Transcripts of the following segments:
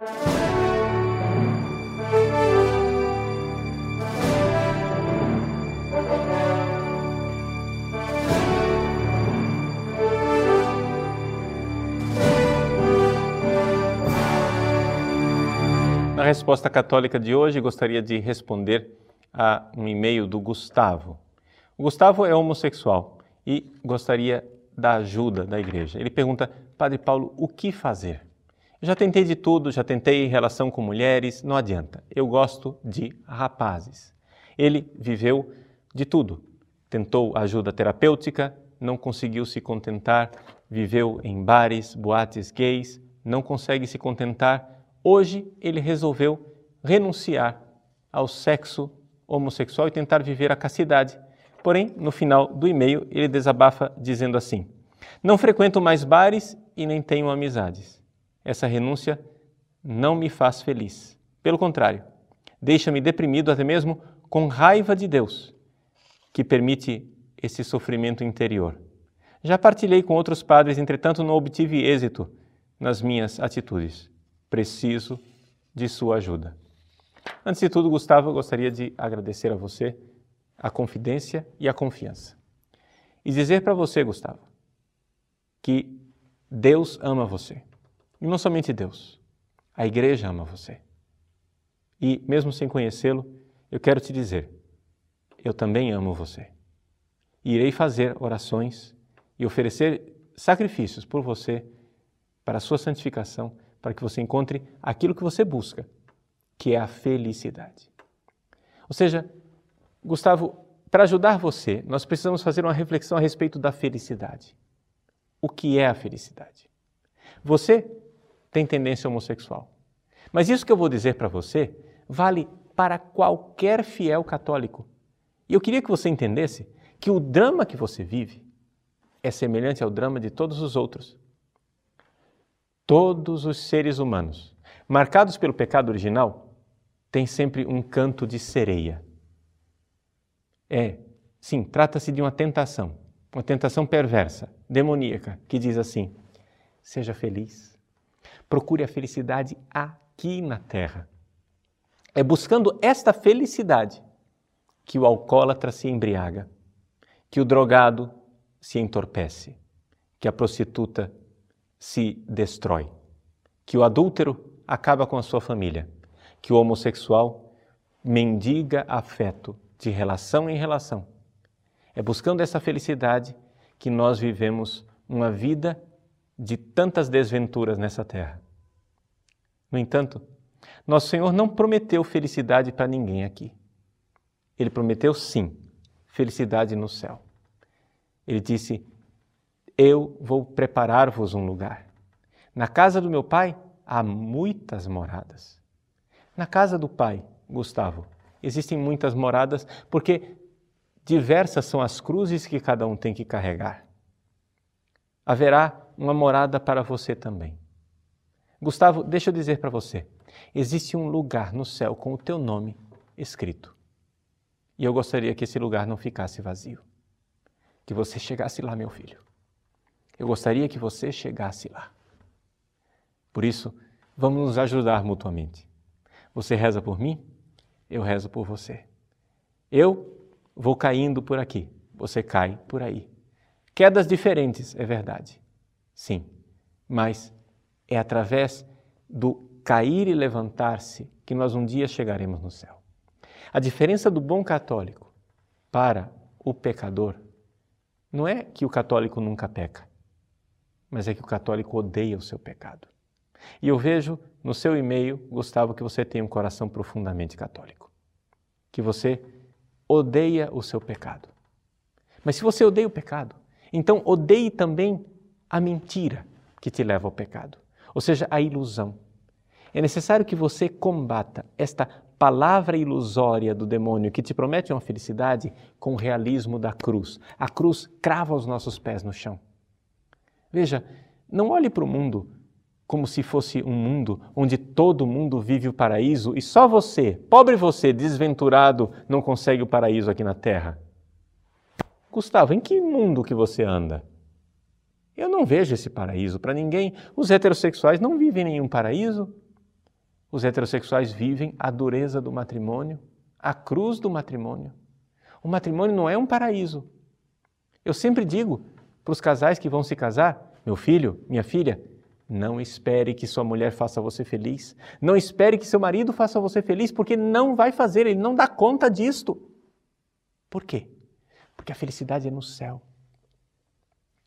Na resposta católica de hoje, gostaria de responder a um e-mail do Gustavo. O Gustavo é homossexual e gostaria da ajuda da igreja. Ele pergunta, Padre Paulo, o que fazer? Já tentei de tudo, já tentei relação com mulheres, não adianta. Eu gosto de rapazes. Ele viveu de tudo. Tentou ajuda terapêutica, não conseguiu se contentar, viveu em bares, boates gays, não consegue se contentar Hoje ele resolveu renunciar ao sexo homossexual e tentar viver a castidade. Porém, no final do e-mail, ele desabafa dizendo assim: Não frequento mais bares e nem tenho amizades. Essa renúncia não me faz feliz. Pelo contrário, deixa-me deprimido até mesmo com raiva de Deus, que permite esse sofrimento interior. Já partilhei com outros padres, entretanto não obtive êxito nas minhas atitudes preciso de sua ajuda. Antes de tudo, Gustavo, eu gostaria de agradecer a você a confidência e a confiança. E dizer para você, Gustavo, que Deus ama você. E não somente Deus, a igreja ama você. E mesmo sem conhecê-lo, eu quero te dizer, eu também amo você. Irei fazer orações e oferecer sacrifícios por você para a sua santificação para que você encontre aquilo que você busca, que é a felicidade. Ou seja, Gustavo, para ajudar você, nós precisamos fazer uma reflexão a respeito da felicidade. O que é a felicidade? Você tem tendência homossexual. Mas isso que eu vou dizer para você vale para qualquer fiel católico. E eu queria que você entendesse que o drama que você vive é semelhante ao drama de todos os outros todos os seres humanos, marcados pelo pecado original, têm sempre um canto de sereia. É, sim, trata-se de uma tentação, uma tentação perversa, demoníaca, que diz assim: seja feliz, procure a felicidade aqui na terra. É buscando esta felicidade que o alcoólatra se embriaga, que o drogado se entorpece, que a prostituta se destrói, que o adúltero acaba com a sua família, que o homossexual mendiga afeto de relação em relação. É buscando essa felicidade que nós vivemos uma vida de tantas desventuras nessa terra. No entanto, nosso Senhor não prometeu felicidade para ninguém aqui. Ele prometeu sim felicidade no céu. Ele disse: eu vou preparar-vos um lugar. Na casa do meu pai há muitas moradas. Na casa do pai, Gustavo, existem muitas moradas porque diversas são as cruzes que cada um tem que carregar. Haverá uma morada para você também. Gustavo, deixa eu dizer para você: existe um lugar no céu com o teu nome escrito. E eu gostaria que esse lugar não ficasse vazio. Que você chegasse lá, meu filho. Eu gostaria que você chegasse lá. Por isso, vamos nos ajudar mutuamente. Você reza por mim, eu rezo por você. Eu vou caindo por aqui, você cai por aí. Quedas diferentes, é verdade. Sim, mas é através do cair e levantar-se que nós um dia chegaremos no céu. A diferença do bom católico para o pecador não é que o católico nunca peca mas é que o católico odeia o seu pecado. E eu vejo no seu e-mail, Gustavo, que você tem um coração profundamente católico. Que você odeia o seu pecado. Mas se você odeia o pecado, então odeie também a mentira que te leva ao pecado, ou seja, a ilusão. É necessário que você combata esta palavra ilusória do demônio que te promete uma felicidade com o realismo da cruz. A cruz crava os nossos pés no chão. Veja, não olhe para o mundo como se fosse um mundo onde todo mundo vive o paraíso e só você, pobre você, desventurado, não consegue o paraíso aqui na terra. Gustavo, em que mundo que você anda? Eu não vejo esse paraíso para ninguém. Os heterossexuais não vivem em nenhum paraíso. Os heterossexuais vivem a dureza do matrimônio, a cruz do matrimônio. O matrimônio não é um paraíso. Eu sempre digo para os casais que vão se casar: meu filho, minha filha, não espere que sua mulher faça você feliz. Não espere que seu marido faça você feliz, porque não vai fazer, ele não dá conta disto. Por quê? Porque a felicidade é no céu.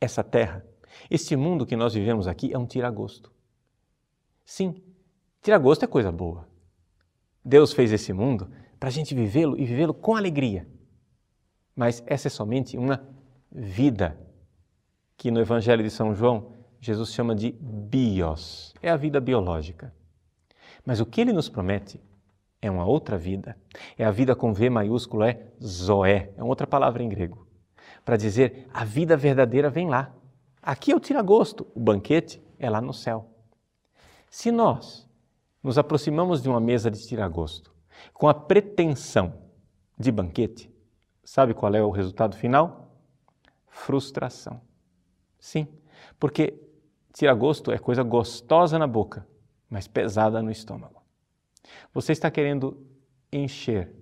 Essa terra, este mundo que nós vivemos aqui é um tiragosto. Sim, tiragosto é coisa boa. Deus fez esse mundo para a gente vivê-lo e vivê-lo com alegria. Mas essa é somente uma vida que no Evangelho de São João Jesus chama de bios, é a vida biológica. Mas o que ele nos promete é uma outra vida. É a vida com V maiúsculo, é zoé, é outra palavra em grego. Para dizer a vida verdadeira vem lá. Aqui é o tira-gosto, o banquete é lá no céu. Se nós nos aproximamos de uma mesa de tira-gosto com a pretensão de banquete, sabe qual é o resultado final? Frustração. Sim, porque Tira-gosto é coisa gostosa na boca, mas pesada no estômago. Você está querendo encher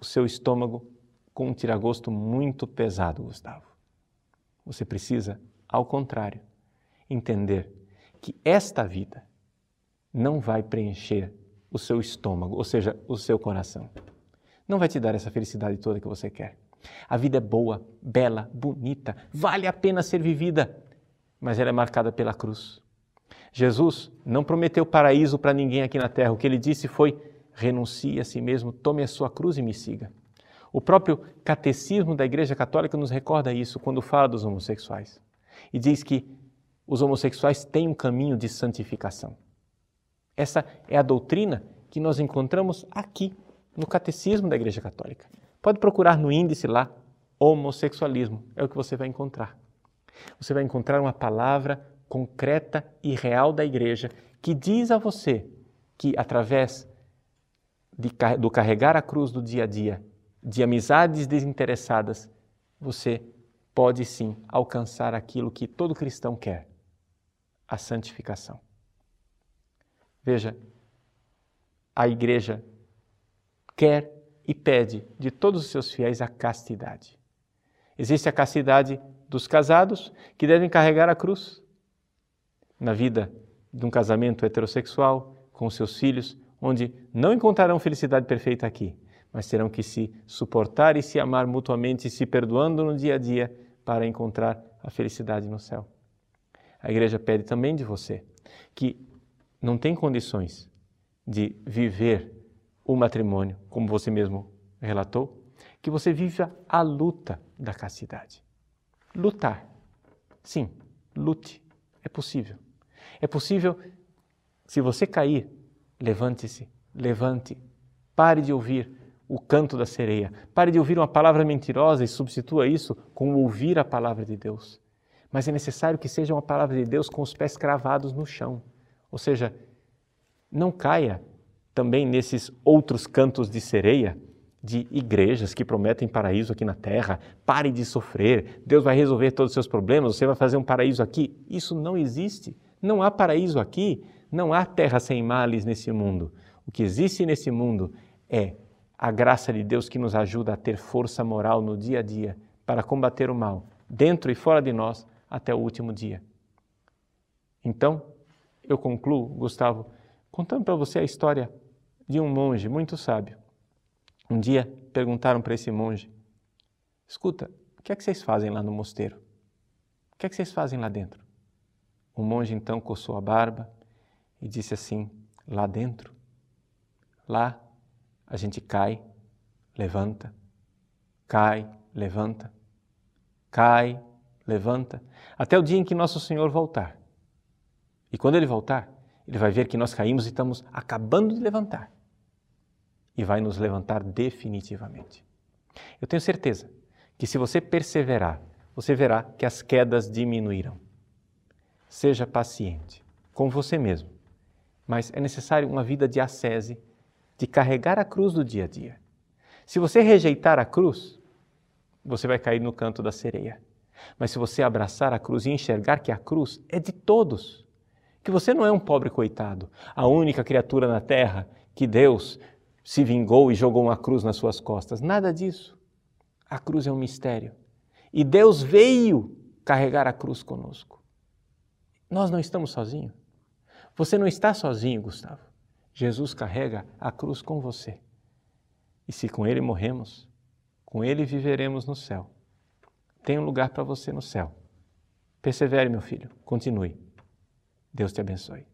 o seu estômago com um tiragosto muito pesado, Gustavo. Você precisa, ao contrário, entender que esta vida não vai preencher o seu estômago, ou seja, o seu coração. Não vai te dar essa felicidade toda que você quer. A vida é boa, bela, bonita, vale a pena ser vivida, mas ela é marcada pela cruz. Jesus não prometeu paraíso para ninguém aqui na terra. O que ele disse foi: renuncie a si mesmo, tome a sua cruz e me siga. O próprio catecismo da Igreja Católica nos recorda isso quando fala dos homossexuais. E diz que os homossexuais têm um caminho de santificação. Essa é a doutrina que nós encontramos aqui no catecismo da Igreja Católica. Pode procurar no índice lá, homossexualismo, é o que você vai encontrar você vai encontrar uma palavra concreta e real da igreja que diz a você que através de, do carregar a cruz do dia a dia, de amizades desinteressadas, você pode sim alcançar aquilo que todo cristão quer: a santificação. Veja, a igreja quer e pede de todos os seus fiéis a castidade. Existe a castidade dos casados que devem carregar a cruz. Na vida de um casamento heterossexual, com seus filhos, onde não encontrarão felicidade perfeita aqui, mas terão que se suportar e se amar mutuamente, se perdoando no dia a dia para encontrar a felicidade no céu. A igreja pede também de você que não tem condições de viver o matrimônio, como você mesmo relatou, que você viva a luta da castidade lutar. Sim, lute. É possível. É possível, se você cair, levante-se, levante. Pare de ouvir o canto da sereia. Pare de ouvir uma palavra mentirosa e substitua isso com ouvir a palavra de Deus. Mas é necessário que seja uma palavra de Deus com os pés cravados no chão. Ou seja, não caia também nesses outros cantos de sereia de igrejas que prometem paraíso aqui na terra. Pare de sofrer, Deus vai resolver todos os seus problemas, você vai fazer um paraíso aqui. Isso não existe. Não há paraíso aqui, não há terra sem males nesse mundo. O que existe nesse mundo é a graça de Deus que nos ajuda a ter força moral no dia a dia para combater o mal, dentro e fora de nós, até o último dia. Então, eu concluo, Gustavo, contando para você a história de um monge muito sábio um dia perguntaram para esse monge: Escuta, o que é que vocês fazem lá no mosteiro? O que é que vocês fazem lá dentro? O monge então coçou a barba e disse assim: Lá dentro, lá a gente cai, levanta, cai, levanta, cai, levanta, até o dia em que Nosso Senhor voltar. E quando Ele voltar, Ele vai ver que nós caímos e estamos acabando de levantar e vai nos levantar definitivamente. Eu tenho certeza que se você perseverar, você verá que as quedas diminuirão. Seja paciente com você mesmo, mas é necessário uma vida de ascese, de carregar a cruz do dia a dia. Se você rejeitar a cruz, você vai cair no canto da sereia. Mas se você abraçar a cruz e enxergar que a cruz é de todos, Que você não é um pobre coitado, a única criatura na terra que Deus se vingou e jogou uma cruz nas suas costas. Nada disso. A cruz é um mistério. E Deus veio carregar a cruz conosco. Nós não estamos sozinhos. Você não está sozinho, Gustavo. Jesus carrega a cruz com você. E se com Ele morremos, com Ele viveremos no céu. Tem um lugar para você no céu. Persevere, meu filho. Continue. Deus te abençoe.